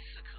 is a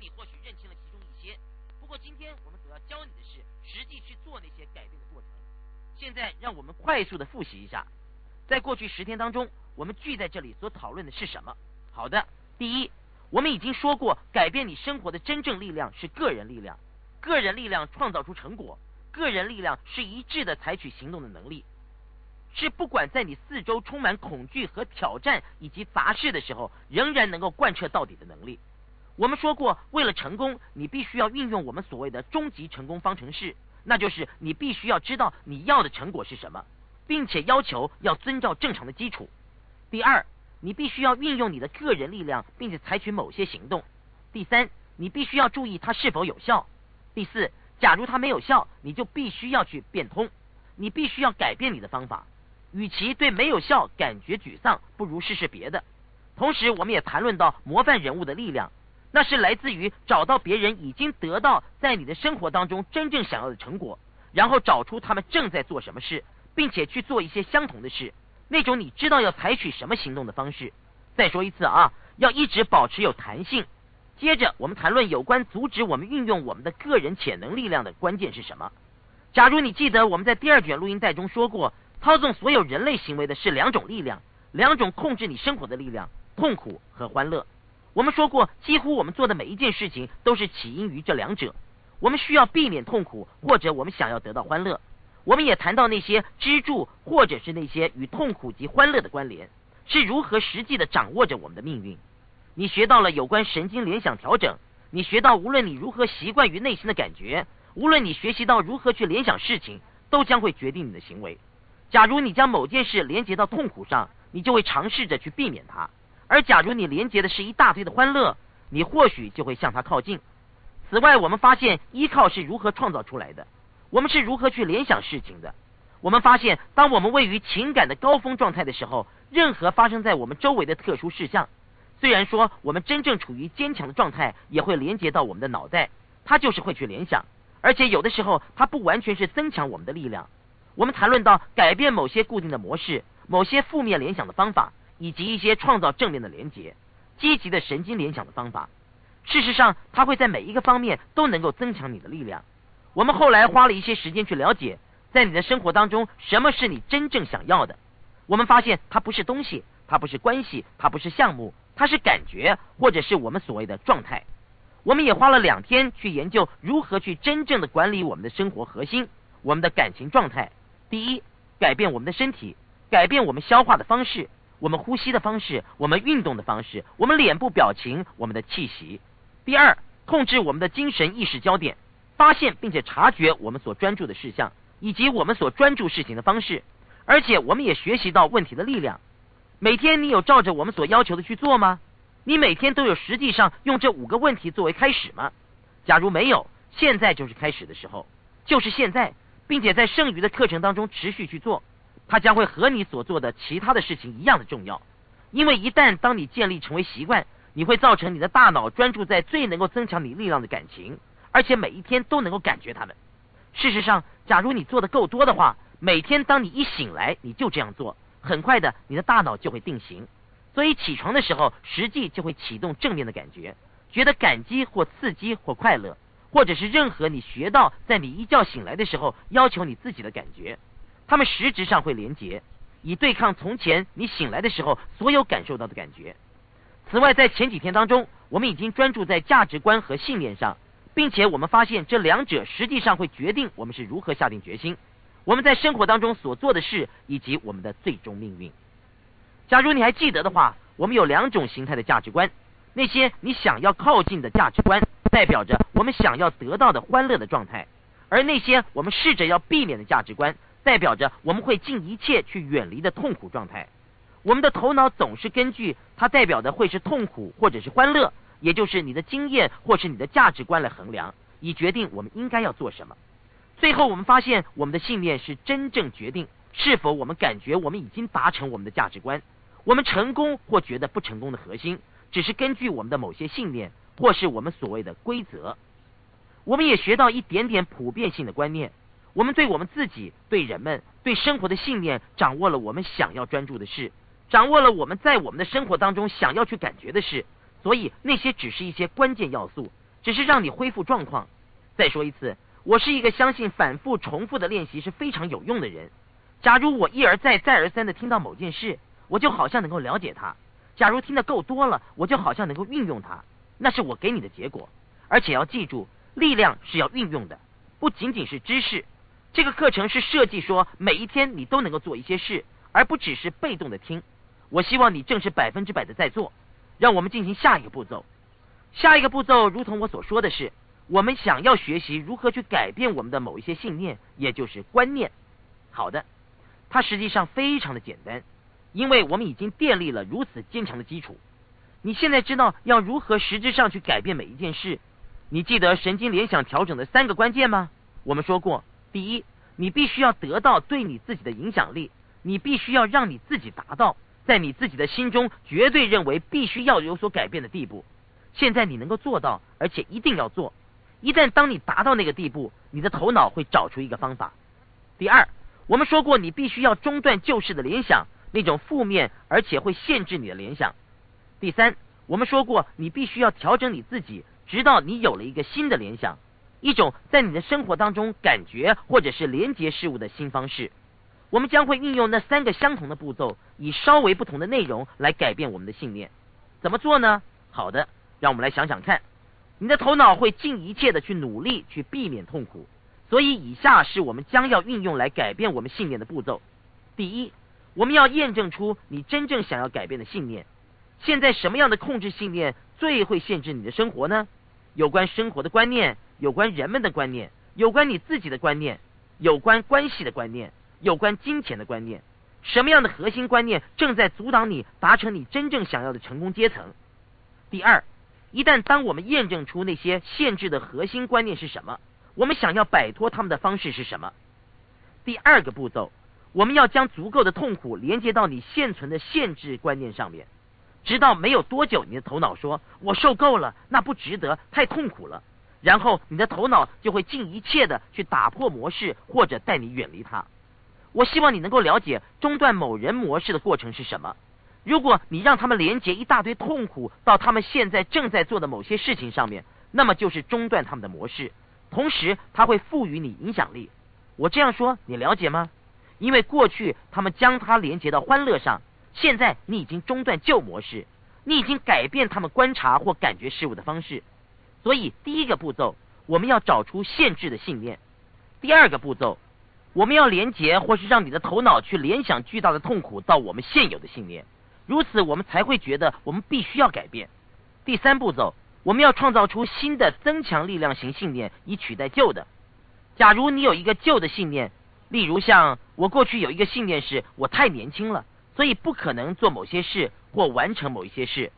你或许认清了其中一些，不过今天我们所要教你的是实际去做那些改变的过程。现在让我们快速的复习一下，在过去十天当中，我们聚在这里所讨论的是什么？好的，第一，我们已经说过，改变你生活的真正力量是个人力量，个人力量创造出成果，个人力量是一致的采取行动的能力，是不管在你四周充满恐惧和挑战以及杂事的时候，仍然能够贯彻到底的能力。我们说过，为了成功，你必须要运用我们所谓的终极成功方程式，那就是你必须要知道你要的成果是什么，并且要求要遵照正常的基础。第二，你必须要运用你的个人力量，并且采取某些行动。第三，你必须要注意它是否有效。第四，假如它没有效，你就必须要去变通，你必须要改变你的方法。与其对没有效感觉沮丧，不如试试别的。同时，我们也谈论到模范人物的力量，那是来自于找到别人已经得到在你的生活当中真正想要的成果，然后找出他们正在做什么事，并且去做一些相同的事。那种你知道要采取什么行动的方式。再说一次啊，要一直保持有弹性。接着，我们谈论有关阻止我们运用我们的个人潜能力量的关键是什么。假如你记得我们在第二卷录音带中说过，操纵所有人类行为的是两种力量，两种控制你生活的力量：痛苦和欢乐。我们说过，几乎我们做的每一件事情都是起因于这两者。我们需要避免痛苦，或者我们想要得到欢乐。我们也谈到那些支柱，或者是那些与痛苦及欢乐的关联，是如何实际的掌握着我们的命运。你学到了有关神经联想调整，你学到无论你如何习惯于内心的感觉，无论你学习到如何去联想事情，都将会决定你的行为。假如你将某件事连接到痛苦上，你就会尝试着去避免它；而假如你连接的是一大堆的欢乐，你或许就会向它靠近。此外，我们发现依靠是如何创造出来的。我们是如何去联想事情的？我们发现，当我们位于情感的高峰状态的时候，任何发生在我们周围的特殊事项，虽然说我们真正处于坚强的状态，也会连接到我们的脑袋，它就是会去联想，而且有的时候它不完全是增强我们的力量。我们谈论到改变某些固定的模式、某些负面联想的方法，以及一些创造正面的连结、积极的神经联想的方法。事实上，它会在每一个方面都能够增强你的力量。我们后来花了一些时间去了解，在你的生活当中，什么是你真正想要的。我们发现，它不是东西，它不是关系，它不是项目，它是感觉，或者是我们所谓的状态。我们也花了两天去研究如何去真正的管理我们的生活核心，我们的感情状态。第一，改变我们的身体，改变我们消化的方式。我们呼吸的方式，我们运动的方式，我们脸部表情，我们的气息。第二，控制我们的精神意识焦点，发现并且察觉我们所专注的事项，以及我们所专注事情的方式。而且，我们也学习到问题的力量。每天你有照着我们所要求的去做吗？你每天都有实际上用这五个问题作为开始吗？假如没有，现在就是开始的时候，就是现在，并且在剩余的课程当中持续去做，它将会和你所做的其他的事情一样的重要。因为一旦当你建立成为习惯，你会造成你的大脑专注在最能够增强你力量的感情，而且每一天都能够感觉它们。事实上，假如你做的够多的话，每天当你一醒来，你就这样做。很快的，你的大脑就会定型，所以起床的时候，实际就会启动正面的感觉，觉得感激或刺激或快乐，或者是任何你学到在你一觉醒来的时候要求你自己的感觉，他们实质上会连结，以对抗从前你醒来的时候所有感受到的感觉。此外，在前几天当中，我们已经专注在价值观和信念上，并且我们发现这两者实际上会决定我们是如何下定决心。我们在生活当中所做的事，以及我们的最终命运。假如你还记得的话，我们有两种形态的价值观：那些你想要靠近的价值观，代表着我们想要得到的欢乐的状态；而那些我们试着要避免的价值观，代表着我们会尽一切去远离的痛苦状态。我们的头脑总是根据它代表的会是痛苦或者是欢乐，也就是你的经验或是你的价值观来衡量，以决定我们应该要做什么。最后，我们发现，我们的信念是真正决定是否我们感觉我们已经达成我们的价值观。我们成功或觉得不成功的核心，只是根据我们的某些信念，或是我们所谓的规则。我们也学到一点点普遍性的观念。我们对我们自己、对人们、对生活的信念，掌握了我们想要专注的事，掌握了我们在我们的生活当中想要去感觉的事。所以，那些只是一些关键要素，只是让你恢复状况。再说一次。我是一个相信反复重复的练习是非常有用的人。假如我一而再、再而三的听到某件事，我就好像能够了解它；假如听得够多了，我就好像能够运用它。那是我给你的结果。而且要记住，力量是要运用的，不仅仅是知识。这个课程是设计说每一天你都能够做一些事，而不只是被动的听。我希望你正是百分之百的在做。让我们进行下一个步骤。下一个步骤，如同我所说的是。我们想要学习如何去改变我们的某一些信念，也就是观念。好的，它实际上非常的简单，因为我们已经建立了如此坚强的基础。你现在知道要如何实质上去改变每一件事。你记得神经联想调整的三个关键吗？我们说过，第一，你必须要得到对你自己的影响力，你必须要让你自己达到在你自己的心中绝对认为必须要有所改变的地步。现在你能够做到，而且一定要做。一旦当你达到那个地步，你的头脑会找出一个方法。第二，我们说过，你必须要中断旧式的联想，那种负面而且会限制你的联想。第三，我们说过，你必须要调整你自己，直到你有了一个新的联想，一种在你的生活当中感觉或者是连接事物的新方式。我们将会运用那三个相同的步骤，以稍微不同的内容来改变我们的信念。怎么做呢？好的，让我们来想想看。你的头脑会尽一切的去努力去避免痛苦，所以以下是我们将要运用来改变我们信念的步骤。第一，我们要验证出你真正想要改变的信念。现在什么样的控制信念最会限制你的生活呢？有关生活的观念，有关人们的观念，有关你自己的观念，有关关系的观念，有关金钱的观念。什么样的核心观念正在阻挡你达成你真正想要的成功阶层？第二。一旦当我们验证出那些限制的核心观念是什么，我们想要摆脱他们的方式是什么？第二个步骤，我们要将足够的痛苦连接到你现存的限制观念上面，直到没有多久，你的头脑说：“我受够了，那不值得，太痛苦了。”然后你的头脑就会尽一切的去打破模式，或者带你远离它。我希望你能够了解中断某人模式的过程是什么。如果你让他们连接一大堆痛苦到他们现在正在做的某些事情上面，那么就是中断他们的模式。同时，它会赋予你影响力。我这样说，你了解吗？因为过去他们将它连接到欢乐上，现在你已经中断旧模式，你已经改变他们观察或感觉事物的方式。所以，第一个步骤，我们要找出限制的信念；第二个步骤，我们要连接或是让你的头脑去联想巨大的痛苦到我们现有的信念。如此我们才会觉得我们必须要改变。第三步骤，我们要创造出新的增强力量型信念，以取代旧的。假如你有一个旧的信念，例如像我过去有一个信念是我太年轻了，所以不可能做某些事或完成某一些事，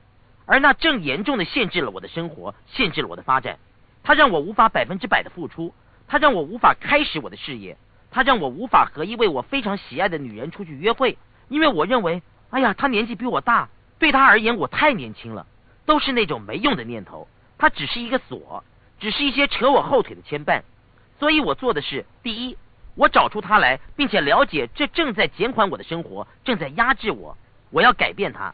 而那正严重的限制了我的生活，限制了我的发展。它让我无法百分之百的付出，它让我无法开始我的事业，它让我无法和一位我非常喜爱的女人出去约会，因为我认为，哎呀，她年纪比我大，对她而言我太年轻了，都是那种没用的念头。它只是一个锁，只是一些扯我后腿的牵绊。所以我做的是：第一，我找出它来，并且了解这正在减缓我的生活，正在压制我，我要改变它；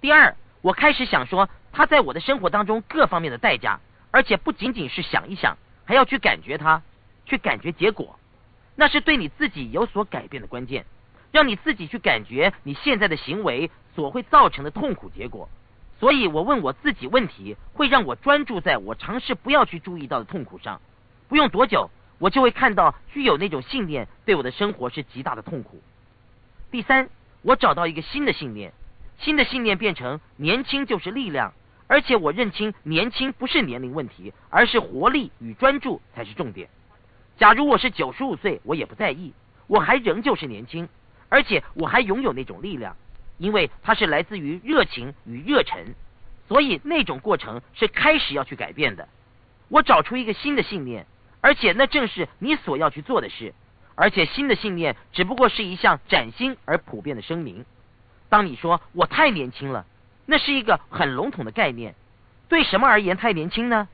第二，我开始想说它在我的生活当中各方面的代价。而且不仅仅是想一想，还要去感觉它，去感觉结果，那是对你自己有所改变的关键，让你自己去感觉你现在的行为所会造成的痛苦结果。所以我问我自己问题，会让我专注在我尝试不要去注意到的痛苦上。不用多久，我就会看到具有那种信念对我的生活是极大的痛苦。第三，我找到一个新的信念，新的信念变成年轻就是力量。而且我认清年轻不是年龄问题，而是活力与专注才是重点。假如我是九十五岁，我也不在意，我还仍旧是年轻，而且我还拥有那种力量，因为它是来自于热情与热忱。所以那种过程是开始要去改变的。我找出一个新的信念，而且那正是你所要去做的事。而且新的信念只不过是一项崭新而普遍的声明。当你说我太年轻了。那是一个很笼统的概念，对什么而言太年轻呢？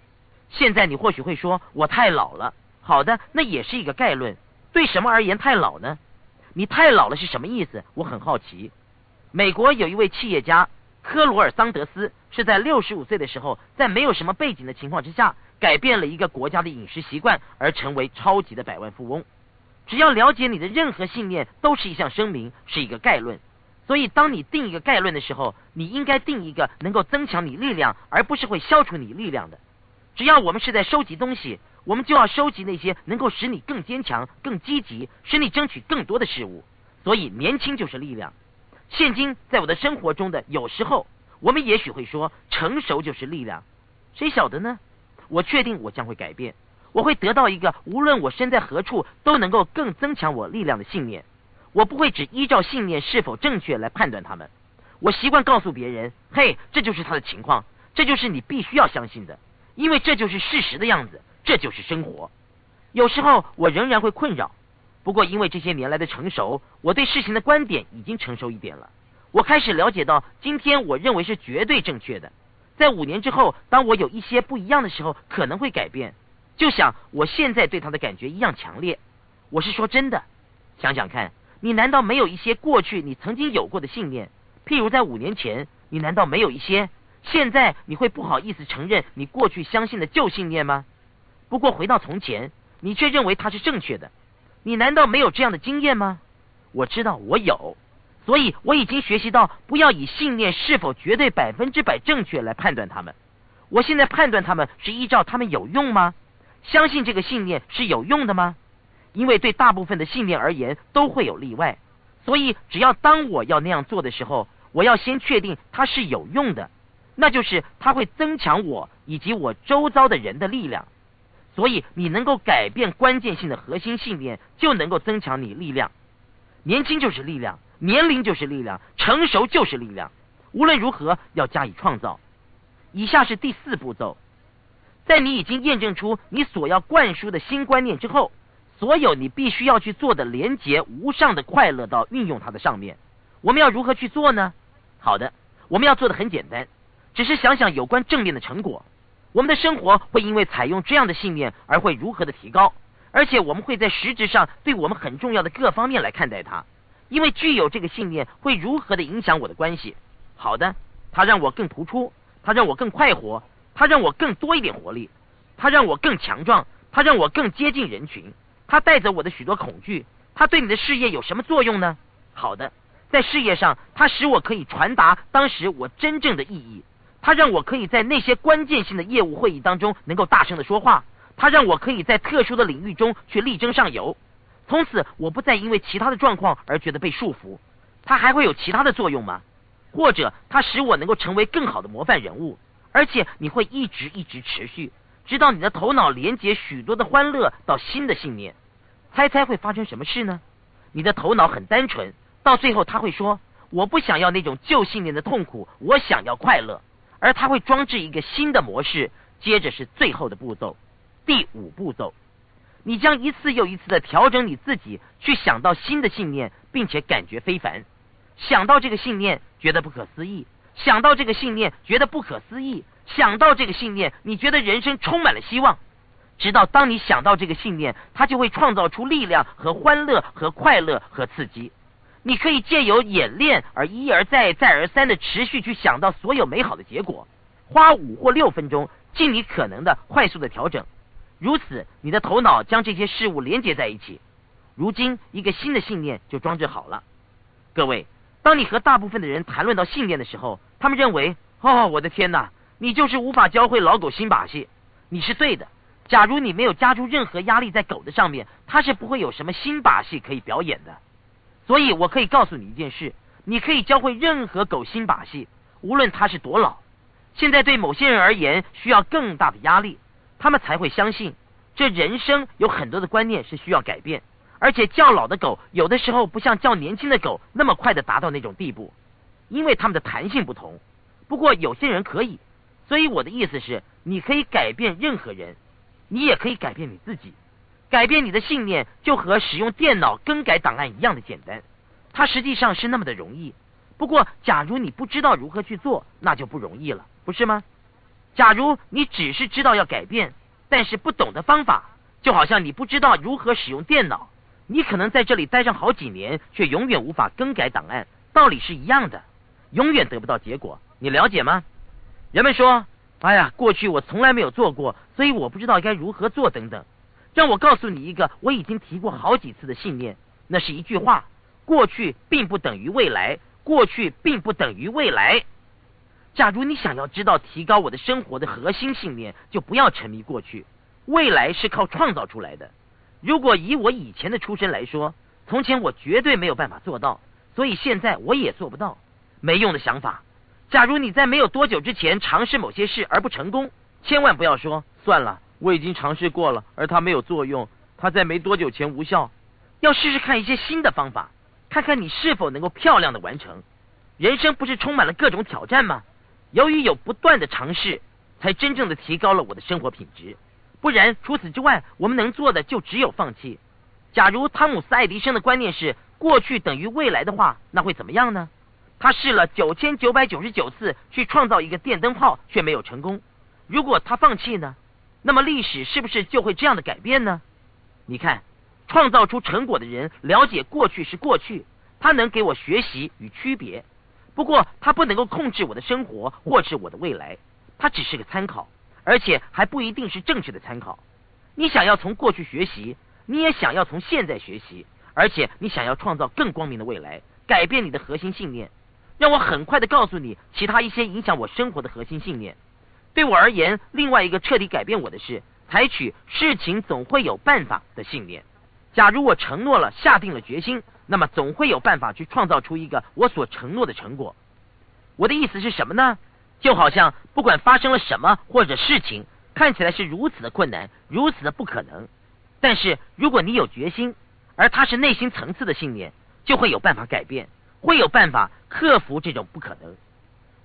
现在你或许会说我太老了。好的，那也是一个概论。对什么而言太老呢？你太老了是什么意思？我很好奇。美国有一位企业家科罗尔桑德斯是在六十五岁的时候，在没有什么背景的情况之下，改变了一个国家的饮食习惯，而成为超级的百万富翁。只要了解你的任何信念，都是一项声明，是一个概论。所以，当你定一个概论的时候，你应该定一个能够增强你力量，而不是会消除你力量的。只要我们是在收集东西，我们就要收集那些能够使你更坚强、更积极、使你争取更多的事物。所以，年轻就是力量。现今在我的生活中的有时候，我们也许会说成熟就是力量。谁晓得呢？我确定我将会改变，我会得到一个无论我身在何处都能够更增强我力量的信念。我不会只依照信念是否正确来判断他们。我习惯告诉别人：“嘿，这就是他的情况，这就是你必须要相信的，因为这就是事实的样子，这就是生活。”有时候我仍然会困扰，不过因为这些年来的成熟，我对事情的观点已经成熟一点了。我开始了解到，今天我认为是绝对正确的，在五年之后，当我有一些不一样的时候，可能会改变。就像我现在对他的感觉一样强烈。我是说真的，想想看。你难道没有一些过去你曾经有过的信念？譬如在五年前，你难道没有一些？现在你会不好意思承认你过去相信的旧信念吗？不过回到从前，你却认为它是正确的。你难道没有这样的经验吗？我知道我有，所以我已经学习到不要以信念是否绝对百分之百正确来判断他们。我现在判断他们是依照他们有用吗？相信这个信念是有用的吗？因为对大部分的信念而言都会有例外，所以只要当我要那样做的时候，我要先确定它是有用的，那就是它会增强我以及我周遭的人的力量。所以你能够改变关键性的核心信念，就能够增强你力量。年轻就是力量，年龄就是力量，成熟就是力量。无论如何要加以创造。以下是第四步骤，在你已经验证出你所要灌输的新观念之后。所有你必须要去做的连接无上的快乐到运用它的上面，我们要如何去做呢？好的，我们要做的很简单，只是想想有关正面的成果，我们的生活会因为采用这样的信念而会如何的提高，而且我们会在实质上对我们很重要的各方面来看待它，因为具有这个信念会如何的影响我的关系。好的，它让我更突出，它让我更快活，它让我更多一点活力，它让我更强壮，它让我更接近人群。它带走我的许多恐惧，它对你的事业有什么作用呢？好的，在事业上，它使我可以传达当时我真正的意义。它让我可以在那些关键性的业务会议当中能够大声的说话。它让我可以在特殊的领域中去力争上游。从此，我不再因为其他的状况而觉得被束缚。它还会有其他的作用吗？或者它使我能够成为更好的模范人物，而且你会一直一直持续，直到你的头脑连接许多的欢乐到新的信念。猜猜会发生什么事呢？你的头脑很单纯，到最后他会说：“我不想要那种旧信念的痛苦，我想要快乐。”而它会装置一个新的模式。接着是最后的步骤，第五步骤，你将一次又一次的调整你自己，去想到新的信念，并且感觉非凡。想到这个信念，觉得不可思议；想到这个信念，觉得不可思议；想到这个信念，你觉得人生充满了希望。直到当你想到这个信念，它就会创造出力量和欢乐和快乐和刺激。你可以借由演练而一而再再而三的持续去想到所有美好的结果，花五或六分钟，尽你可能的快速的调整。如此，你的头脑将这些事物连接在一起。如今，一个新的信念就装置好了。各位。当你和大部分的人谈论到信念的时候，他们认为：“哦，我的天哪，你就是无法教会老狗新把戏。”你是对的。假如你没有加注任何压力在狗的上面，它是不会有什么新把戏可以表演的。所以我可以告诉你一件事：你可以教会任何狗新把戏，无论它是多老。现在对某些人而言，需要更大的压力，他们才会相信这人生有很多的观念是需要改变。而且较老的狗有的时候不像较年轻的狗那么快的达到那种地步，因为它们的弹性不同。不过有些人可以，所以我的意思是，你可以改变任何人，你也可以改变你自己。改变你的信念就和使用电脑更改档案一样的简单，它实际上是那么的容易。不过假如你不知道如何去做，那就不容易了，不是吗？假如你只是知道要改变，但是不懂得方法，就好像你不知道如何使用电脑。你可能在这里待上好几年，却永远无法更改档案，道理是一样的，永远得不到结果。你了解吗？人们说：“哎呀，过去我从来没有做过，所以我不知道该如何做。”等等。让我告诉你一个我已经提过好几次的信念，那是一句话：过去并不等于未来，过去并不等于未来。假如你想要知道提高我的生活的核心信念，就不要沉迷过去。未来是靠创造出来的。如果以我以前的出身来说，从前我绝对没有办法做到，所以现在我也做不到。没用的想法。假如你在没有多久之前尝试某些事而不成功，千万不要说算了，我已经尝试过了，而它没有作用，它在没多久前无效。要试试看一些新的方法，看看你是否能够漂亮的完成。人生不是充满了各种挑战吗？由于有不断的尝试，才真正的提高了我的生活品质。不然，除此之外，我们能做的就只有放弃。假如汤姆斯·爱迪生的观念是过去等于未来的话，那会怎么样呢？他试了九千九百九十九次去创造一个电灯泡，却没有成功。如果他放弃呢？那么历史是不是就会这样的改变呢？你看，创造出成果的人了解过去是过去，他能给我学习与区别。不过，他不能够控制我的生活或是我的未来，他只是个参考。而且还不一定是正确的参考。你想要从过去学习，你也想要从现在学习，而且你想要创造更光明的未来，改变你的核心信念。让我很快的告诉你其他一些影响我生活的核心信念。对我而言，另外一个彻底改变我的是采取事情总会有办法的信念。假如我承诺了，下定了决心，那么总会有办法去创造出一个我所承诺的成果。我的意思是什么呢？就好像不管发生了什么或者事情，看起来是如此的困难，如此的不可能。但是如果你有决心，而它是内心层次的信念，就会有办法改变，会有办法克服这种不可能。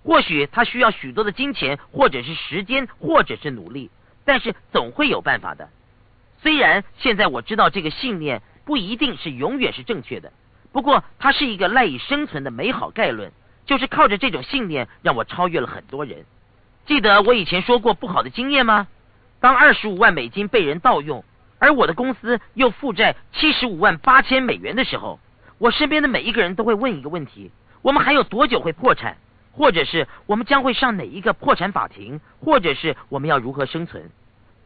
或许他需要许多的金钱，或者是时间，或者是努力，但是总会有办法的。虽然现在我知道这个信念不一定是永远是正确的，不过它是一个赖以生存的美好概论。就是靠着这种信念，让我超越了很多人。记得我以前说过不好的经验吗？当二十五万美金被人盗用，而我的公司又负债七十五万八千美元的时候，我身边的每一个人都会问一个问题：我们还有多久会破产？或者是我们将会上哪一个破产法庭？或者是我们要如何生存？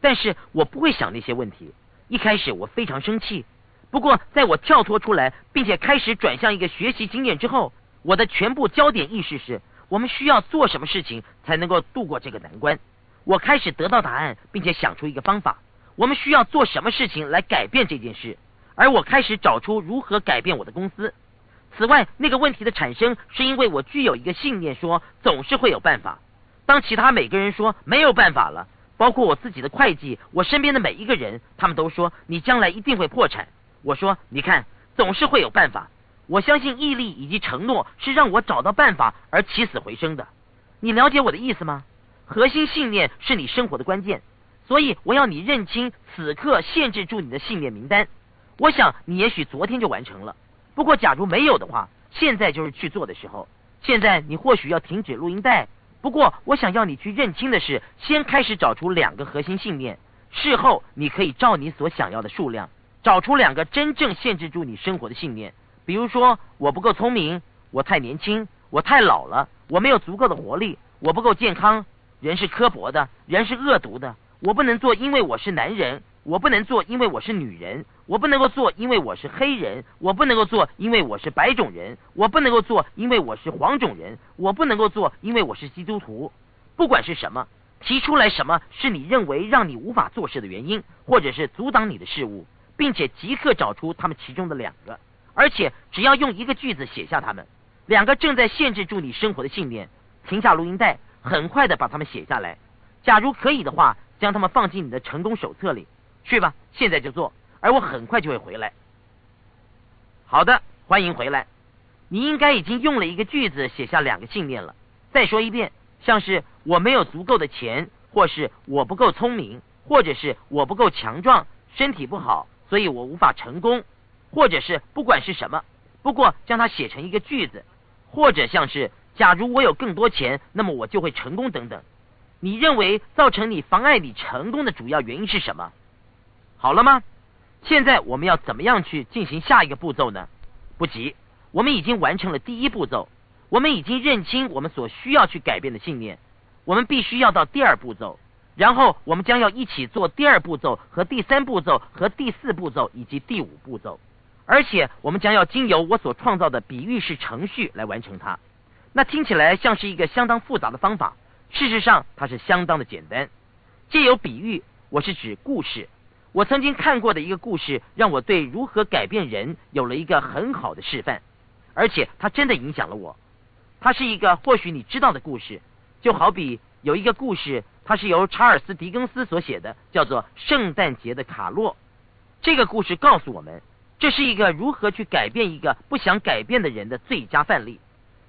但是我不会想那些问题。一开始我非常生气，不过在我跳脱出来，并且开始转向一个学习经验之后。我的全部焦点意识是我们需要做什么事情才能够度过这个难关。我开始得到答案，并且想出一个方法。我们需要做什么事情来改变这件事？而我开始找出如何改变我的公司。此外，那个问题的产生是因为我具有一个信念，说总是会有办法。当其他每个人说没有办法了，包括我自己的会计，我身边的每一个人，他们都说你将来一定会破产。我说，你看，总是会有办法。我相信毅力以及承诺是让我找到办法而起死回生的。你了解我的意思吗？核心信念是你生活的关键，所以我要你认清此刻限制住你的信念名单。我想你也许昨天就完成了。不过，假如没有的话，现在就是去做的时候。现在你或许要停止录音带。不过，我想要你去认清的是，先开始找出两个核心信念。事后，你可以照你所想要的数量，找出两个真正限制住你生活的信念。比如说，我不够聪明，我太年轻，我太老了，我没有足够的活力，我不够健康。人是刻薄的，人是恶毒的。我不能做，因为我是男人。我不能做，因为我是女人；我不能够做，因为我是黑人；我不能够做，因为我是白种人；我不能够做，因为我是黄种人；我不能够做，因为我是基督徒。不管是什么，提出来什么是你认为让你无法做事的原因，或者是阻挡你的事物，并且即刻找出他们其中的两个，而且只要用一个句子写下他们，两个正在限制住你生活的信念。停下录音带，很快的把他们写下来。假如可以的话，将他们放进你的成功手册里。去吧，现在就做，而我很快就会回来。好的，欢迎回来。你应该已经用了一个句子写下两个信念了。再说一遍，像是我没有足够的钱，或是我不够聪明，或者是我不够强壮，身体不好，所以我无法成功，或者是不管是什么，不过将它写成一个句子，或者像是假如我有更多钱，那么我就会成功等等。你认为造成你妨碍你成功的主要原因是什么？好了吗？现在我们要怎么样去进行下一个步骤呢？不急，我们已经完成了第一步骤，我们已经认清我们所需要去改变的信念，我们必须要到第二步骤，然后我们将要一起做第二步骤和第三步骤和第四步骤以及第五步骤，而且我们将要经由我所创造的比喻式程序来完成它。那听起来像是一个相当复杂的方法，事实上它是相当的简单。借由比喻，我是指故事。我曾经看过的一个故事，让我对如何改变人有了一个很好的示范，而且它真的影响了我。它是一个或许你知道的故事，就好比有一个故事，它是由查尔斯·狄更斯所写的，叫做《圣诞节的卡洛》。这个故事告诉我们，这是一个如何去改变一个不想改变的人的最佳范例。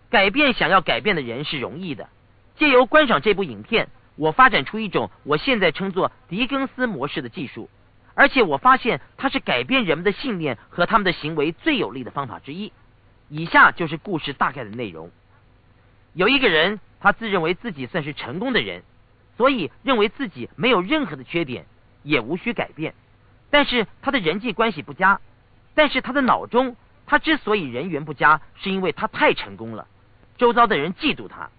改变想要改变的人是容易的。借由观赏这部影片，我发展出一种我现在称作狄更斯模式的技术。而且我发现，它是改变人们的信念和他们的行为最有力的方法之一。以下就是故事大概的内容：有一个人，他自认为自己算是成功的人，所以认为自己没有任何的缺点，也无需改变。但是他的人际关系不佳，但是他的脑中，他之所以人缘不佳，是因为他太成功了，周遭的人嫉妒他。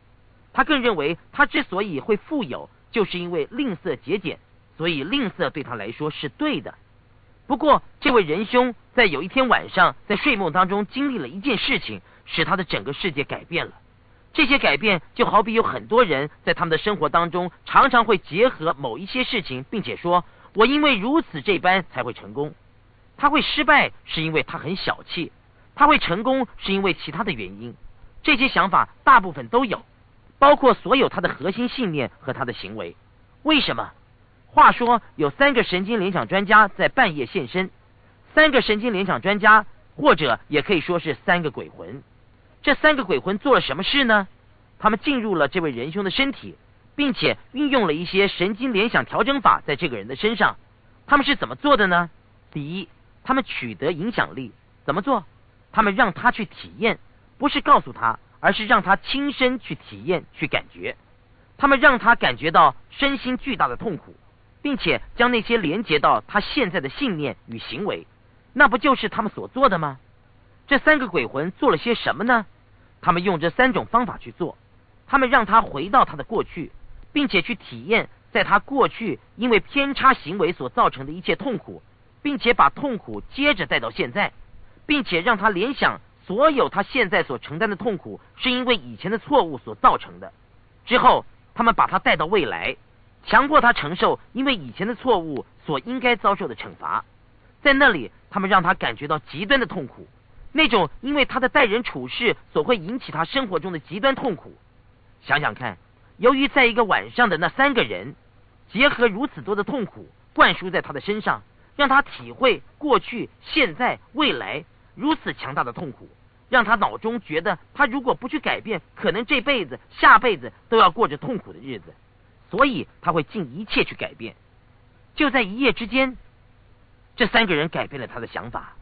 他更认为，他之所以会富有，就是因为吝啬节俭。所以吝啬对他来说是对的。不过，这位仁兄在有一天晚上在睡梦当中经历了一件事情，使他的整个世界改变了。这些改变就好比有很多人在他们的生活当中常常会结合某一些事情，并且说：“我因为如此这般才会成功。”他会失败是因为他很小气，他会成功是因为其他的原因。这些想法大部分都有，包括所有他的核心信念和他的行为。为什么？话说，有三个神经联想专家在半夜现身。三个神经联想专家，或者也可以说是三个鬼魂。这三个鬼魂做了什么事呢？他们进入了这位仁兄的身体，并且运用了一些神经联想调整法在这个人的身上。他们是怎么做的呢？第一，他们取得影响力。怎么做？他们让他去体验，不是告诉他，而是让他亲身去体验、去感觉。他们让他感觉到身心巨大的痛苦。并且将那些连接到他现在的信念与行为，那不就是他们所做的吗？这三个鬼魂做了些什么呢？他们用这三种方法去做，他们让他回到他的过去，并且去体验在他过去因为偏差行为所造成的一切痛苦，并且把痛苦接着带到现在，并且让他联想所有他现在所承担的痛苦是因为以前的错误所造成的。之后，他们把他带到未来。强迫他承受因为以前的错误所应该遭受的惩罚，在那里，他们让他感觉到极端的痛苦，那种因为他的待人处事所会引起他生活中的极端痛苦。想想看，由于在一个晚上的那三个人结合如此多的痛苦灌输在他的身上，让他体会过去、现在、未来如此强大的痛苦，让他脑中觉得他如果不去改变，可能这辈子、下辈子都要过着痛苦的日子，所以他会尽一切去改变。就在一夜之间，这三个人改变了他的想法。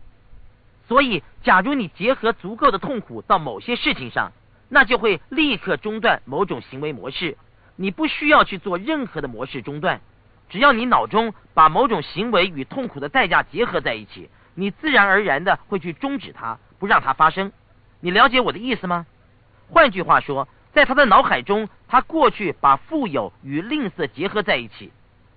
所以，假如你结合足够的痛苦到某些事情上，那就会立刻中断某种行为模式。你不需要去做任何的模式中断，只要你脑中把某种行为与痛苦的代价结合在一起，你自然而然的会去终止它，不让它发生。你了解我的意思吗？换句话说，在他的脑海中，他过去把富有与吝啬结合在一起。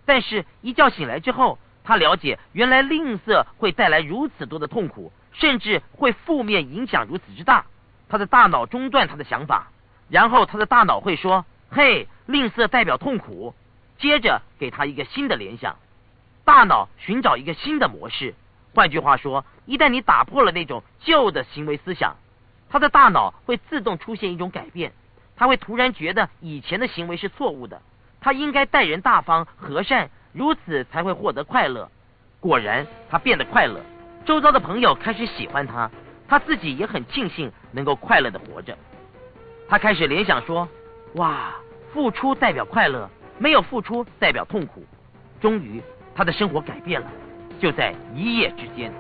但是，一觉醒来之后，他了解原来吝啬会带来如此多的痛苦，甚至会负面影响如此之大。他的大脑中断他的想法，然后他的大脑会说：“嘿，吝啬代表痛苦。”接着给他一个新的联想，大脑寻找一个新的模式。换句话说，一旦你打破了那种旧的行为思想，他的大脑会自动出现一种改变，他会突然觉得以前的行为是错误的。他应该待人大方、和善，如此才会获得快乐。果然，他变得快乐，周遭的朋友开始喜欢他，他自己也很庆幸能够快乐的活着。他开始联想说：“哇，付出代表快乐，没有付出代表痛苦。”终于，他的生活改变了，就在一夜之间。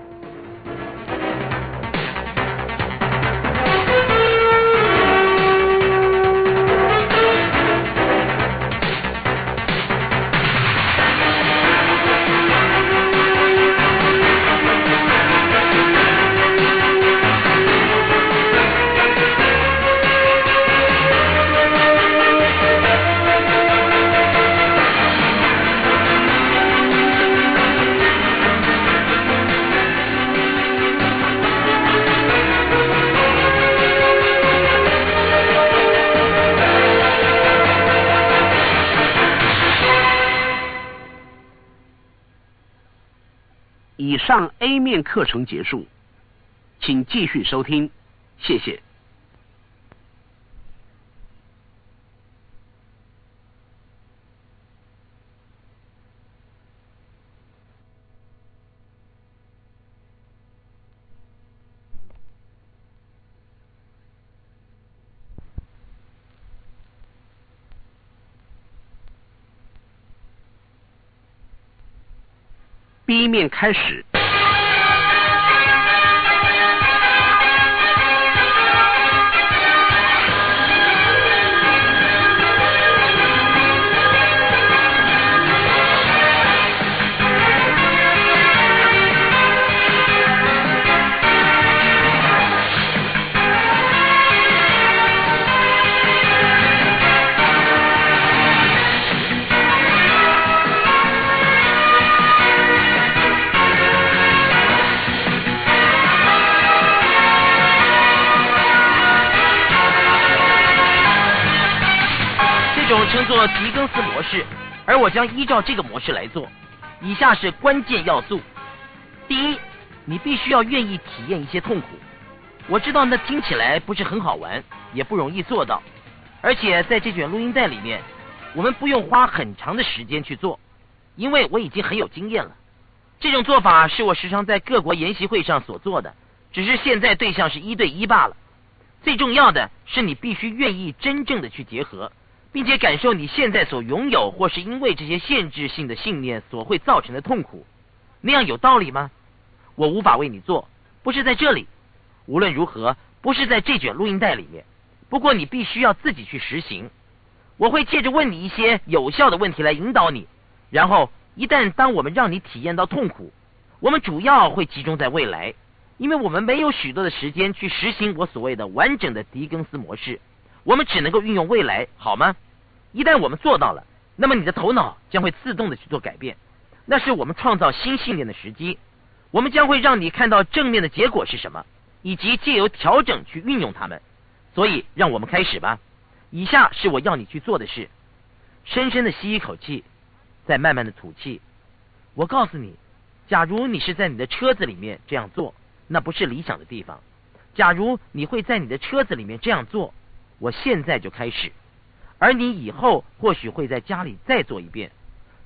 上 A 面课程结束，请继续收听，谢谢。B 面开始。我将依照这个模式来做。以下是关键要素：第一，你必须要愿意体验一些痛苦。我知道那听起来不是很好玩，也不容易做到。而且在这卷录音带里面，我们不用花很长的时间去做，因为我已经很有经验了。这种做法是我时常在各国研习会上所做的，只是现在对象是一对一罢了。最重要的是，你必须愿意真正的去结合。并且感受你现在所拥有，或是因为这些限制性的信念所会造成的痛苦，那样有道理吗？我无法为你做，不是在这里。无论如何，不是在这卷录音带里面。不过你必须要自己去实行。我会借着问你一些有效的问题来引导你，然后一旦当我们让你体验到痛苦，我们主要会集中在未来，因为我们没有许多的时间去实行我所谓的完整的狄更斯模式。我们只能够运用未来，好吗？一旦我们做到了，那么你的头脑将会自动的去做改变，那是我们创造新信念的时机。我们将会让你看到正面的结果是什么，以及借由调整去运用它们。所以，让我们开始吧。以下是我要你去做的事：深深的吸一口气，再慢慢的吐气。我告诉你，假如你是在你的车子里面这样做，那不是理想的地方，假如你会在你的车子里面这样做，我现在就开始。而你以后或许会在家里再做一遍，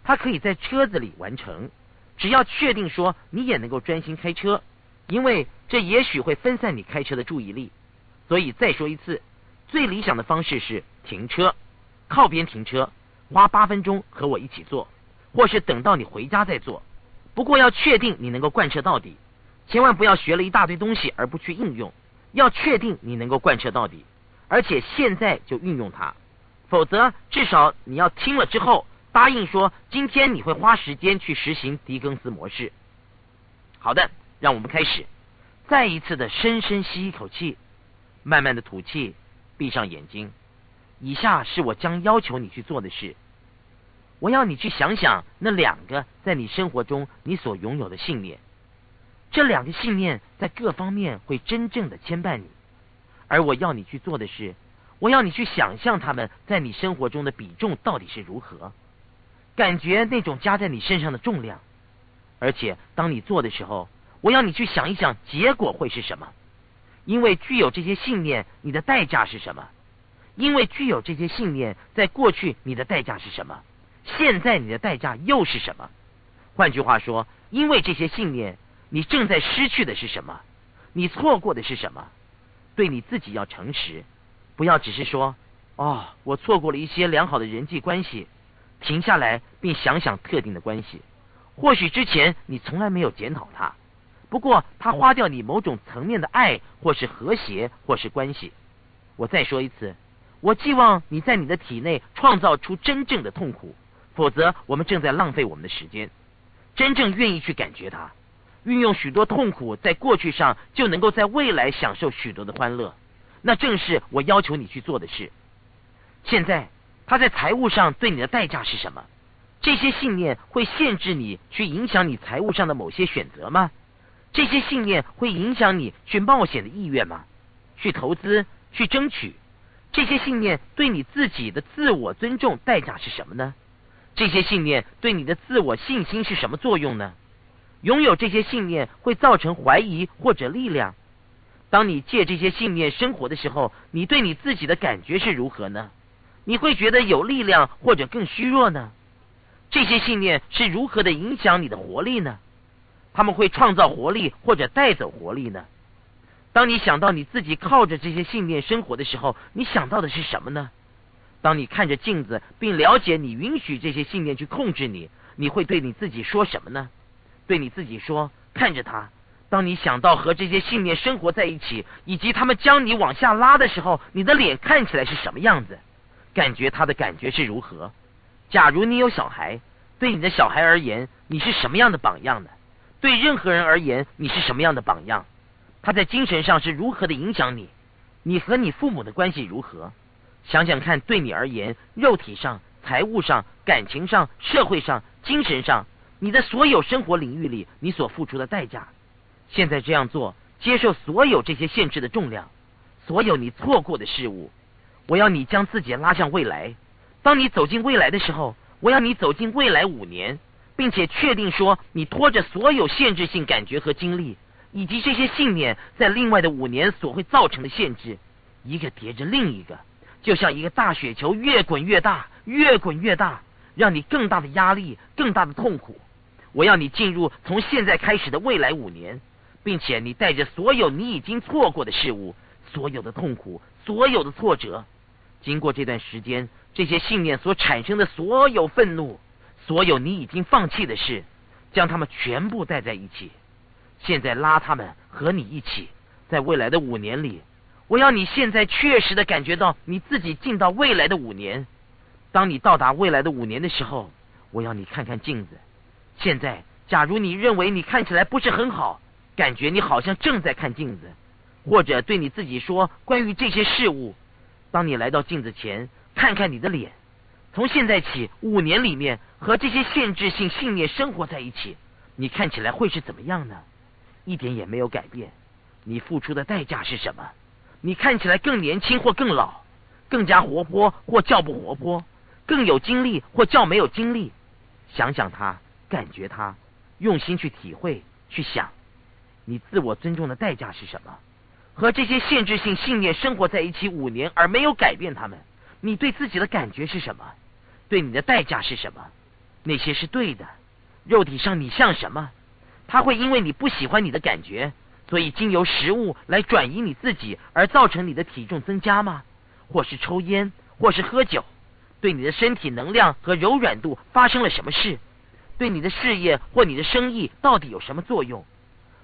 它可以在车子里完成。只要确定说你也能够专心开车，因为这也许会分散你开车的注意力。所以再说一次，最理想的方式是停车，靠边停车，花八分钟和我一起做，或是等到你回家再做。不过要确定你能够贯彻到底，千万不要学了一大堆东西而不去应用。要确定你能够贯彻到底，而且现在就运用它。否则，至少你要听了之后答应说，今天你会花时间去实行狄更斯模式。好的，让我们开始。再一次的深深吸一口气，慢慢的吐气，闭上眼睛。以下是我将要求你去做的事。我要你去想想那两个在你生活中你所拥有的信念。这两个信念在各方面会真正的牵绊你，而我要你去做的是。我要你去想象他们在你生活中的比重到底是如何，感觉那种加在你身上的重量，而且当你做的时候，我要你去想一想结果会是什么。因为具有这些信念，你的代价是什么？因为具有这些信念，在过去你的代价是什么？现在你的代价又是什么？换句话说，因为这些信念，你正在失去的是什么？你错过的是什么？对你自己要诚实。不要只是说，哦，我错过了一些良好的人际关系。停下来，并想想特定的关系。或许之前你从来没有检讨它，不过它花掉你某种层面的爱，或是和谐，或是关系。我再说一次，我寄望你在你的体内创造出真正的痛苦，否则我们正在浪费我们的时间。真正愿意去感觉它，运用许多痛苦在过去上，就能够在未来享受许多的欢乐。那正是我要求你去做的事。现在，他在财务上对你的代价是什么？这些信念会限制你去影响你财务上的某些选择吗？这些信念会影响你去冒险的意愿吗？去投资、去争取？这些信念对你自己的自我尊重代价是什么呢？这些信念对你的自我信心是什么作用呢？拥有这些信念会造成怀疑或者力量？当你借这些信念生活的时候，你对你自己的感觉是如何呢？你会觉得有力量，或者更虚弱呢？这些信念是如何的影响你的活力呢？他们会创造活力，或者带走活力呢？当你想到你自己靠着这些信念生活的时候，你想到的是什么呢？当你看着镜子，并了解你允许这些信念去控制你，你会对你自己说什么呢？对你自己说：“看着他。”当你想到和这些信念生活在一起，以及他们将你往下拉的时候，你的脸看起来是什么样子？感觉他的感觉是如何？假如你有小孩，对你的小孩而言，你是什么样的榜样呢？对任何人而言，你是什么样的榜样？他在精神上是如何的影响你？你和你父母的关系如何？想想看，对你而言，肉体上、财务上、感情上、社会上、精神上，你的所有生活领域里，你所付出的代价。现在这样做，接受所有这些限制的重量，所有你错过的事物。我要你将自己拉向未来。当你走进未来的时候，我要你走进未来五年，并且确定说，你拖着所有限制性感觉和经历，以及这些信念在另外的五年所会造成的限制，一个叠着另一个，就像一个大雪球越滚越大，越滚越大，让你更大的压力，更大的痛苦。我要你进入从现在开始的未来五年。并且你带着所有你已经错过的事物，所有的痛苦，所有的挫折，经过这段时间，这些信念所产生的所有愤怒，所有你已经放弃的事，将他们全部带在一起。现在拉他们和你一起，在未来的五年里，我要你现在确实的感觉到你自己进到未来的五年。当你到达未来的五年的时候，我要你看看镜子。现在，假如你认为你看起来不是很好。感觉你好像正在看镜子，或者对你自己说关于这些事物。当你来到镜子前，看看你的脸。从现在起，五年里面和这些限制性信念生活在一起，你看起来会是怎么样呢？一点也没有改变。你付出的代价是什么？你看起来更年轻或更老，更加活泼或较不活泼，更有精力或较没有精力。想想他，感觉他，用心去体会，去想。你自我尊重的代价是什么？和这些限制性信念生活在一起五年而没有改变他们，你对自己的感觉是什么？对你的代价是什么？那些是对的。肉体上你像什么？他会因为你不喜欢你的感觉，所以经由食物来转移你自己，而造成你的体重增加吗？或是抽烟，或是喝酒，对你的身体能量和柔软度发生了什么事？对你的事业或你的生意到底有什么作用？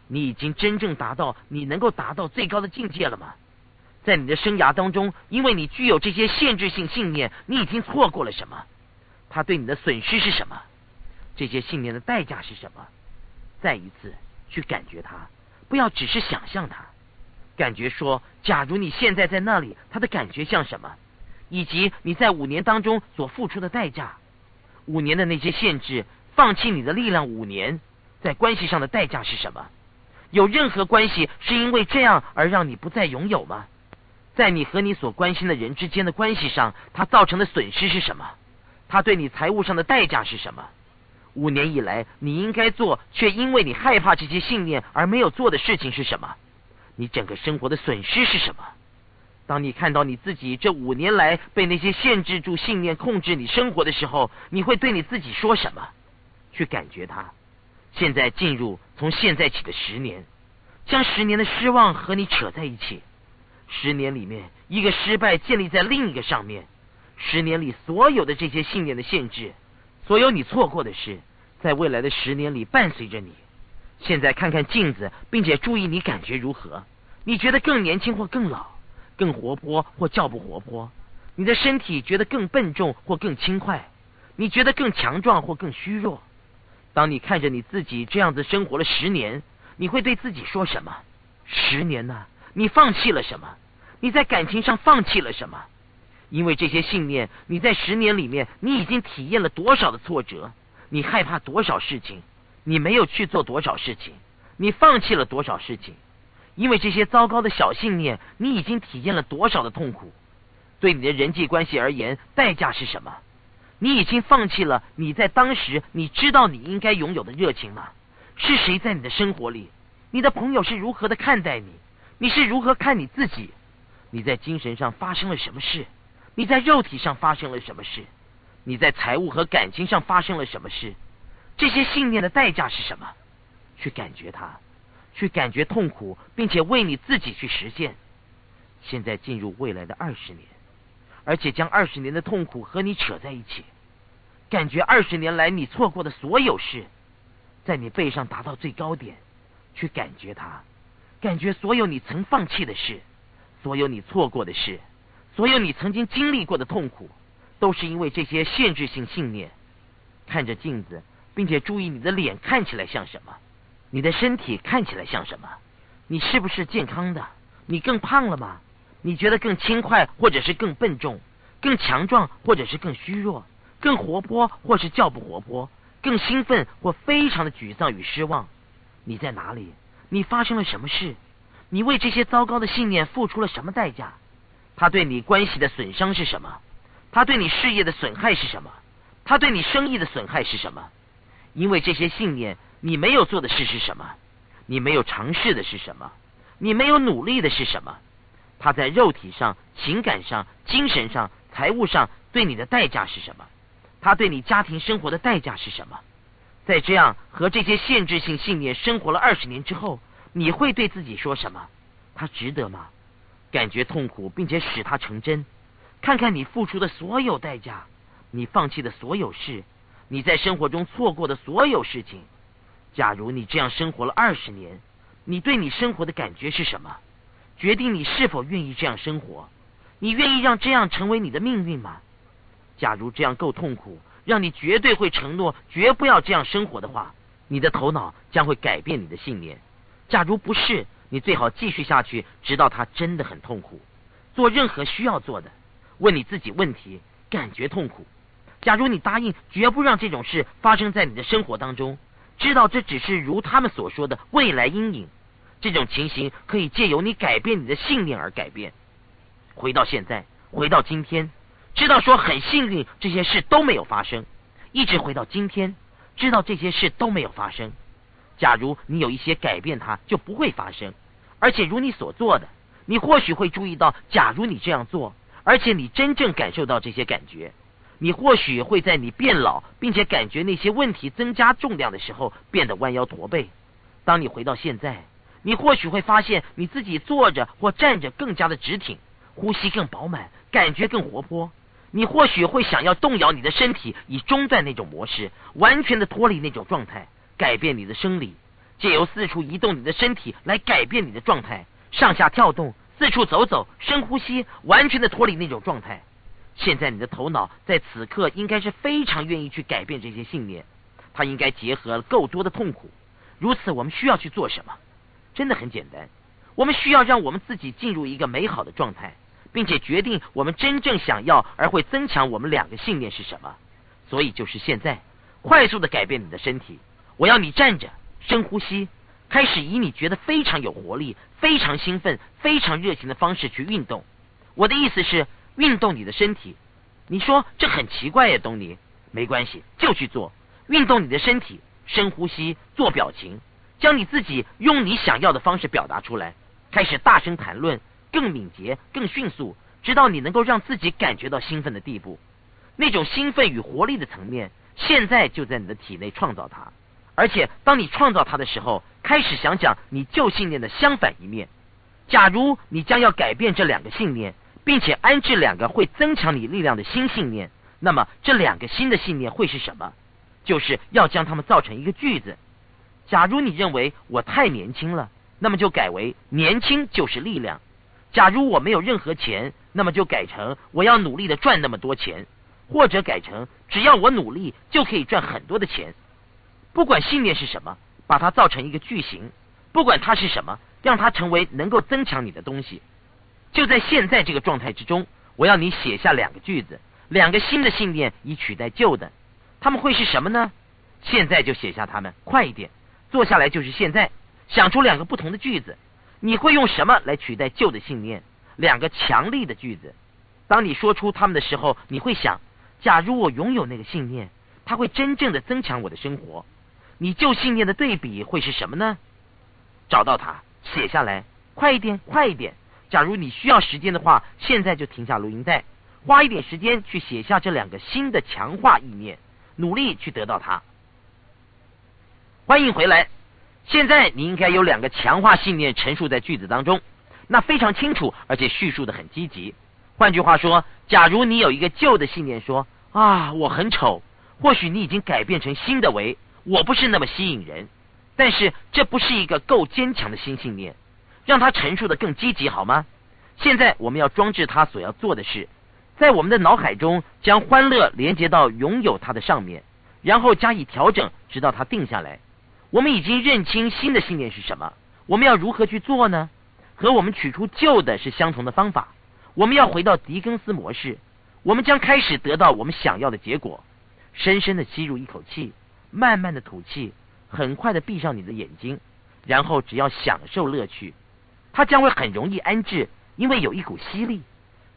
你已经真正达到你能够达到最高的境界了吗？在你的生涯当中，因为你具有这些限制性信念，你已经错过了什么？它对你的损失是什么？这些信念的代价是什么？再一次去感觉它，不要只是想象它。感觉说，假如你现在在那里，它的感觉像什么？以及你在五年当中所付出的代价，五年的那些限制，放弃你的力量五年，在关系上的代价是什么？有任何关系是因为这样而让你不再拥有吗？在你和你所关心的人之间的关系上，它造成的损失是什么？它对你财务上的代价是什么？五年以来你应该做却因为你害怕这些信念而没有做的事情是什么？你整个生活的损失是什么？当你看到你自己这五年来被那些限制住信念控制你生活的时候，你会对你自己说什么？去感觉它。现在进入从现在起的十年，将十年的失望和你扯在一起。十年里面，一个失败建立在另一个上面。十年里所有的这些信念的限制，所有你错过的事，在未来的十年里伴随着你。现在看看镜子，并且注意你感觉如何？你觉得更年轻或更老？更活泼或较不活泼？你的身体觉得更笨重或更轻快？你觉得更强壮或更虚弱？当你看着你自己这样子生活了十年，你会对自己说什么？十年呢？你放弃了什么？你在感情上放弃了什么？因为这些信念，你在十年里面，你已经体验了多少的挫折？你害怕多少事情？你没有去做多少事情？你放弃了多少事情？因为这些糟糕的小信念，你已经体验了多少的痛苦？对你的人际关系而言，代价是什么？你已经放弃了你在当时你知道你应该拥有的热情吗？是谁在你的生活里？你的朋友是如何的看待你？你是如何看你自己？你在精神上发生了什么事？你在肉体上发生了什么事？你在财务和感情上发生了什么事？这些信念的代价是什么？去感觉它，去感觉痛苦，并且为你自己去实现。现在进入未来的二十年。而且将二十年的痛苦和你扯在一起，感觉二十年来你错过的所有事，在你背上达到最高点，去感觉它，感觉所有你曾放弃的事，所有你错过的事，所有你曾经经历过的痛苦，都是因为这些限制性信念。看着镜子，并且注意你的脸看起来像什么，你的身体看起来像什么，你是不是健康的？你更胖了吗？你觉得更轻快，或者是更笨重；更强壮，或者是更虚弱；更活泼，或是较不活泼；更兴奋，或非常的沮丧与失望。你在哪里？你发生了什么事？你为这些糟糕的信念付出了什么代价？他对你关系的损伤是什么？他对你事业的损害是什么？他对你生意的损害是什么？因为这些信念，你没有做的事是什么？你没有尝试的是什么？你没有努力的是什么？他在肉体上、情感上、精神上、财务上对你的代价是什么？他对你家庭生活的代价是什么？在这样和这些限制性信念生活了二十年之后，你会对自己说什么？他值得吗？感觉痛苦，并且使它成真。看看你付出的所有代价，你放弃的所有事，你在生活中错过的所有事情。假如你这样生活了二十年，你对你生活的感觉是什么？决定你是否愿意这样生活，你愿意让这样成为你的命运吗？假如这样够痛苦，让你绝对会承诺绝不要这样生活的话，你的头脑将会改变你的信念。假如不是，你最好继续下去，直到它真的很痛苦。做任何需要做的，问你自己问题，感觉痛苦。假如你答应绝不让这种事发生在你的生活当中，知道这只是如他们所说的未来阴影。这种情形可以借由你改变你的信念而改变。回到现在，回到今天，知道说很幸运这些事都没有发生，一直回到今天，知道这些事都没有发生。假如你有一些改变，它就不会发生。而且如你所做的，你或许会注意到，假如你这样做，而且你真正感受到这些感觉，你或许会在你变老，并且感觉那些问题增加重量的时候，变得弯腰驼背。当你回到现在，你或许会发现你自己坐着或站着更加的直挺，呼吸更饱满，感觉更活泼。你或许会想要动摇你的身体，以中断那种模式，完全的脱离那种状态，改变你的生理，借由四处移动你的身体来改变你的状态，上下跳动，四处走走，深呼吸，完全的脱离那种状态。现在你的头脑在此刻应该是非常愿意去改变这些信念，它应该结合了够多的痛苦。如此，我们需要去做什么？真的很简单，我们需要让我们自己进入一个美好的状态。并且决定我们真正想要而会增强我们两个信念是什么，所以就是现在，快速的改变你的身体。我要你站着，深呼吸，开始以你觉得非常有活力、非常兴奋、非常热情的方式去运动。我的意思是运动你的身体。你说这很奇怪呀，东尼？没关系，就去做，运动你的身体，深呼吸，做表情，将你自己用你想要的方式表达出来，开始大声谈论。更敏捷、更迅速，直到你能够让自己感觉到兴奋的地步。那种兴奋与活力的层面，现在就在你的体内创造它。而且，当你创造它的时候，开始想想你旧信念的相反一面。假如你将要改变这两个信念，并且安置两个会增强你力量的新信念，那么这两个新的信念会是什么？就是要将它们造成一个句子。假如你认为我太年轻了，那么就改为年轻就是力量。假如我没有任何钱，那么就改成我要努力的赚那么多钱，或者改成只要我努力就可以赚很多的钱。不管信念是什么，把它造成一个句型，不管它是什么，让它成为能够增强你的东西。就在现在这个状态之中，我要你写下两个句子，两个新的信念以取代旧的，他们会是什么呢？现在就写下它们，快一点，坐下来就是现在，想出两个不同的句子。你会用什么来取代旧的信念？两个强力的句子。当你说出他们的时候，你会想：假如我拥有那个信念，它会真正的增强我的生活。你旧信念的对比会是什么呢？找到它，写下来，快一点，快一点。假如你需要时间的话，现在就停下录音带，花一点时间去写下这两个新的强化意念，努力去得到它。欢迎回来。现在你应该有两个强化信念陈述在句子当中，那非常清楚，而且叙述的很积极。换句话说，假如你有一个旧的信念说啊我很丑，或许你已经改变成新的为我不是那么吸引人，但是这不是一个够坚强的新信念，让它陈述的更积极好吗？现在我们要装置它所要做的事，在我们的脑海中将欢乐连接到拥有它的上面，然后加以调整，直到它定下来。我们已经认清新的信念是什么，我们要如何去做呢？和我们取出旧的是相同的方法。我们要回到狄更斯模式，我们将开始得到我们想要的结果。深深的吸入一口气，慢慢的吐气，很快的闭上你的眼睛，然后只要享受乐趣，它将会很容易安置，因为有一股吸力，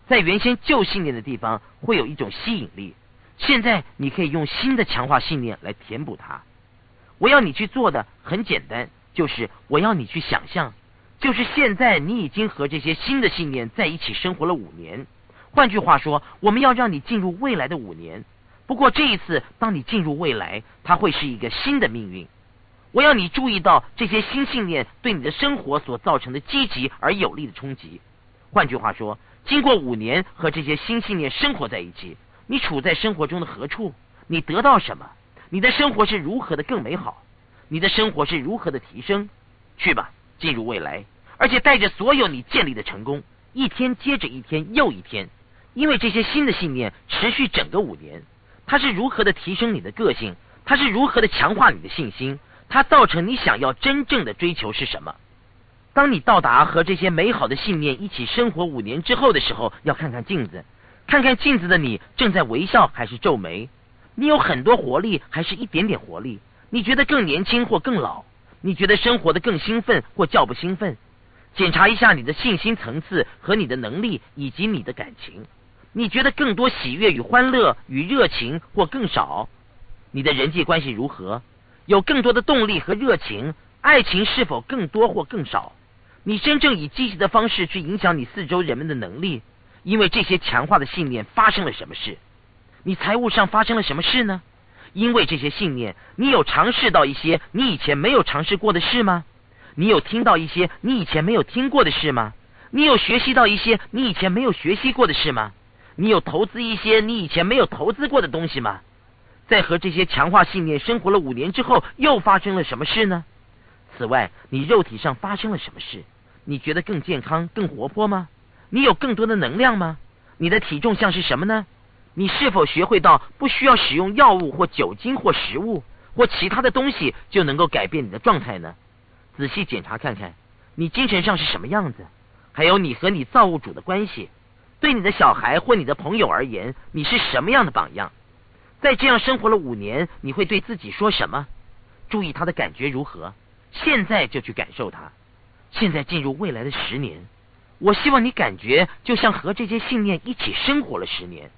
在原先旧信念的地方会有一种吸引力。现在你可以用新的强化信念来填补它。我要你去做的很简单，就是我要你去想象，就是现在你已经和这些新的信念在一起生活了五年。换句话说，我们要让你进入未来的五年。不过这一次，当你进入未来，它会是一个新的命运。我要你注意到这些新信念对你的生活所造成的积极而有力的冲击。换句话说，经过五年和这些新信念生活在一起，你处在生活中的何处？你得到什么？你的生活是如何的更美好？你的生活是如何的提升？去吧，进入未来，而且带着所有你建立的成功，一天接着一天又一天，因为这些新的信念持续整个五年。它是如何的提升你的个性？它是如何的强化你的信心？它造成你想要真正的追求是什么？当你到达和这些美好的信念一起生活五年之后的时候，要看看镜子，看看镜子的你正在微笑还是皱眉。你有很多活力，还是一点点活力？你觉得更年轻或更老？你觉得生活的更兴奋或较不兴奋？检查一下你的信心层次和你的能力以及你的感情。你觉得更多喜悦与欢乐与热情或更少？你的人际关系如何？有更多的动力和热情？爱情是否更多或更少？你真正以积极的方式去影响你四周人们的能力，因为这些强化的信念发生了什么事？你财务上发生了什么事呢？因为这些信念，你有尝试到一些你以前没有尝试过的事吗？你有听到一些你以前没有听过的事吗？你有学习到一些你以前没有学习过的事吗？你有投资一些你以前没有投资过的东西吗？在和这些强化信念生活了五年之后，又发生了什么事呢？此外，你肉体上发生了什么事？你觉得更健康、更活泼吗？你有更多的能量吗？你的体重像是什么呢？你是否学会到不需要使用药物或酒精或食物或其他的东西就能够改变你的状态呢？仔细检查看看，你精神上是什么样子？还有你和你造物主的关系，对你的小孩或你的朋友而言，你是什么样的榜样？在这样生活了五年，你会对自己说什么？注意他的感觉如何？现在就去感受它。现在进入未来的十年，我希望你感觉就像和这些信念一起生活了十年。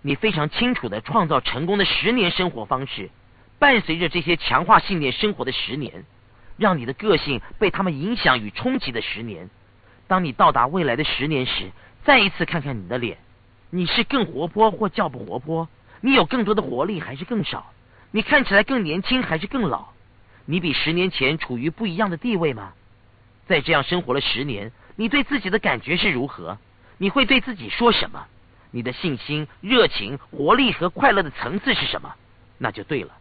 你非常清楚的创造成功的十年生活方式，伴随着这些强化信念生活的十年，让你的个性被他们影响与冲击的十年。当你到达未来的十年时，再一次看看你的脸，你是更活泼或较不活泼？你有更多的活力还是更少？你看起来更年轻还是更老？你比十年前处于不一样的地位吗？在这样生活了十年，你对自己的感觉是如何？你会对自己说什么？你的信心、热情、活力和快乐的层次是什么？那就对了。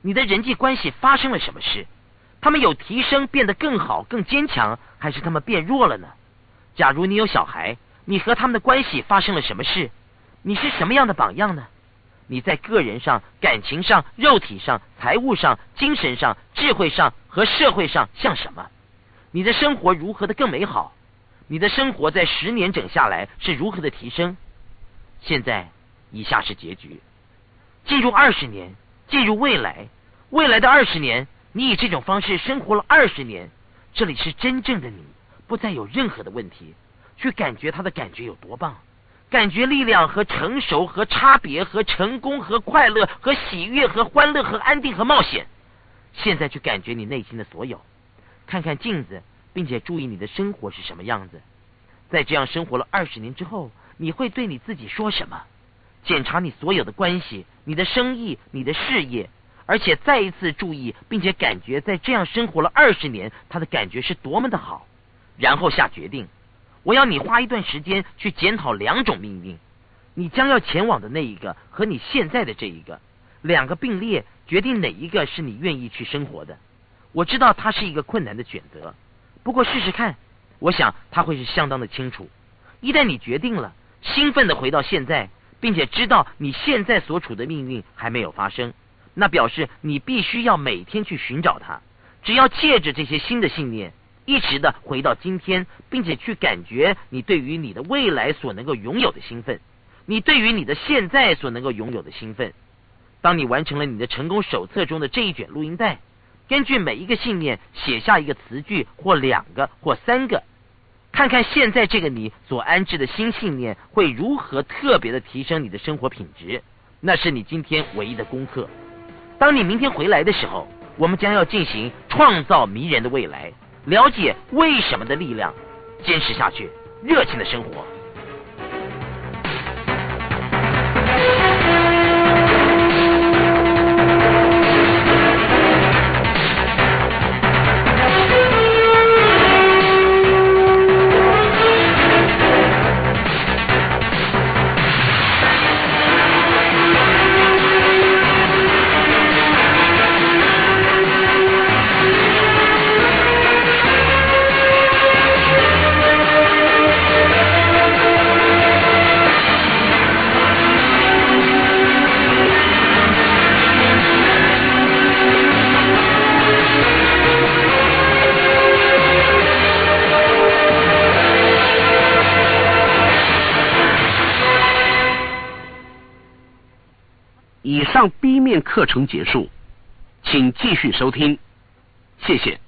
你的人际关系发生了什么事？他们有提升，变得更好、更坚强，还是他们变弱了呢？假如你有小孩，你和他们的关系发生了什么事？你是什么样的榜样呢？你在个人上、感情上、肉体上、财务上、精神上、智慧上和社会上像什么？你的生活如何的更美好？你的生活在十年整下来是如何的提升？现在，以下是结局：进入二十年，进入未来，未来的二十年，你以这种方式生活了二十年，这里是真正的你，不再有任何的问题。去感觉他的感觉有多棒，感觉力量和成熟和差别和成功和快乐和喜悦和欢乐和安定和冒险。现在去感觉你内心的所有，看看镜子，并且注意你的生活是什么样子。在这样生活了二十年之后。你会对你自己说什么？检查你所有的关系、你的生意、你的事业，而且再一次注意，并且感觉在这样生活了二十年，他的感觉是多么的好。然后下决定。我要你花一段时间去检讨两种命运，你将要前往的那一个和你现在的这一个，两个并列，决定哪一个是你愿意去生活的。我知道它是一个困难的选择，不过试试看，我想他会是相当的清楚。一旦你决定了。兴奋的回到现在，并且知道你现在所处的命运还没有发生，那表示你必须要每天去寻找它。只要借着这些新的信念，一直的回到今天，并且去感觉你对于你的未来所能够拥有的兴奋，你对于你的现在所能够拥有的兴奋。当你完成了你的成功手册中的这一卷录音带，根据每一个信念写下一个词句，或两个，或三个。看看现在这个你所安置的新信念会如何特别的提升你的生活品质，那是你今天唯一的功课。当你明天回来的时候，我们将要进行创造迷人的未来，了解为什么的力量，坚持下去，热情的生活。面课程结束，请继续收听，谢谢。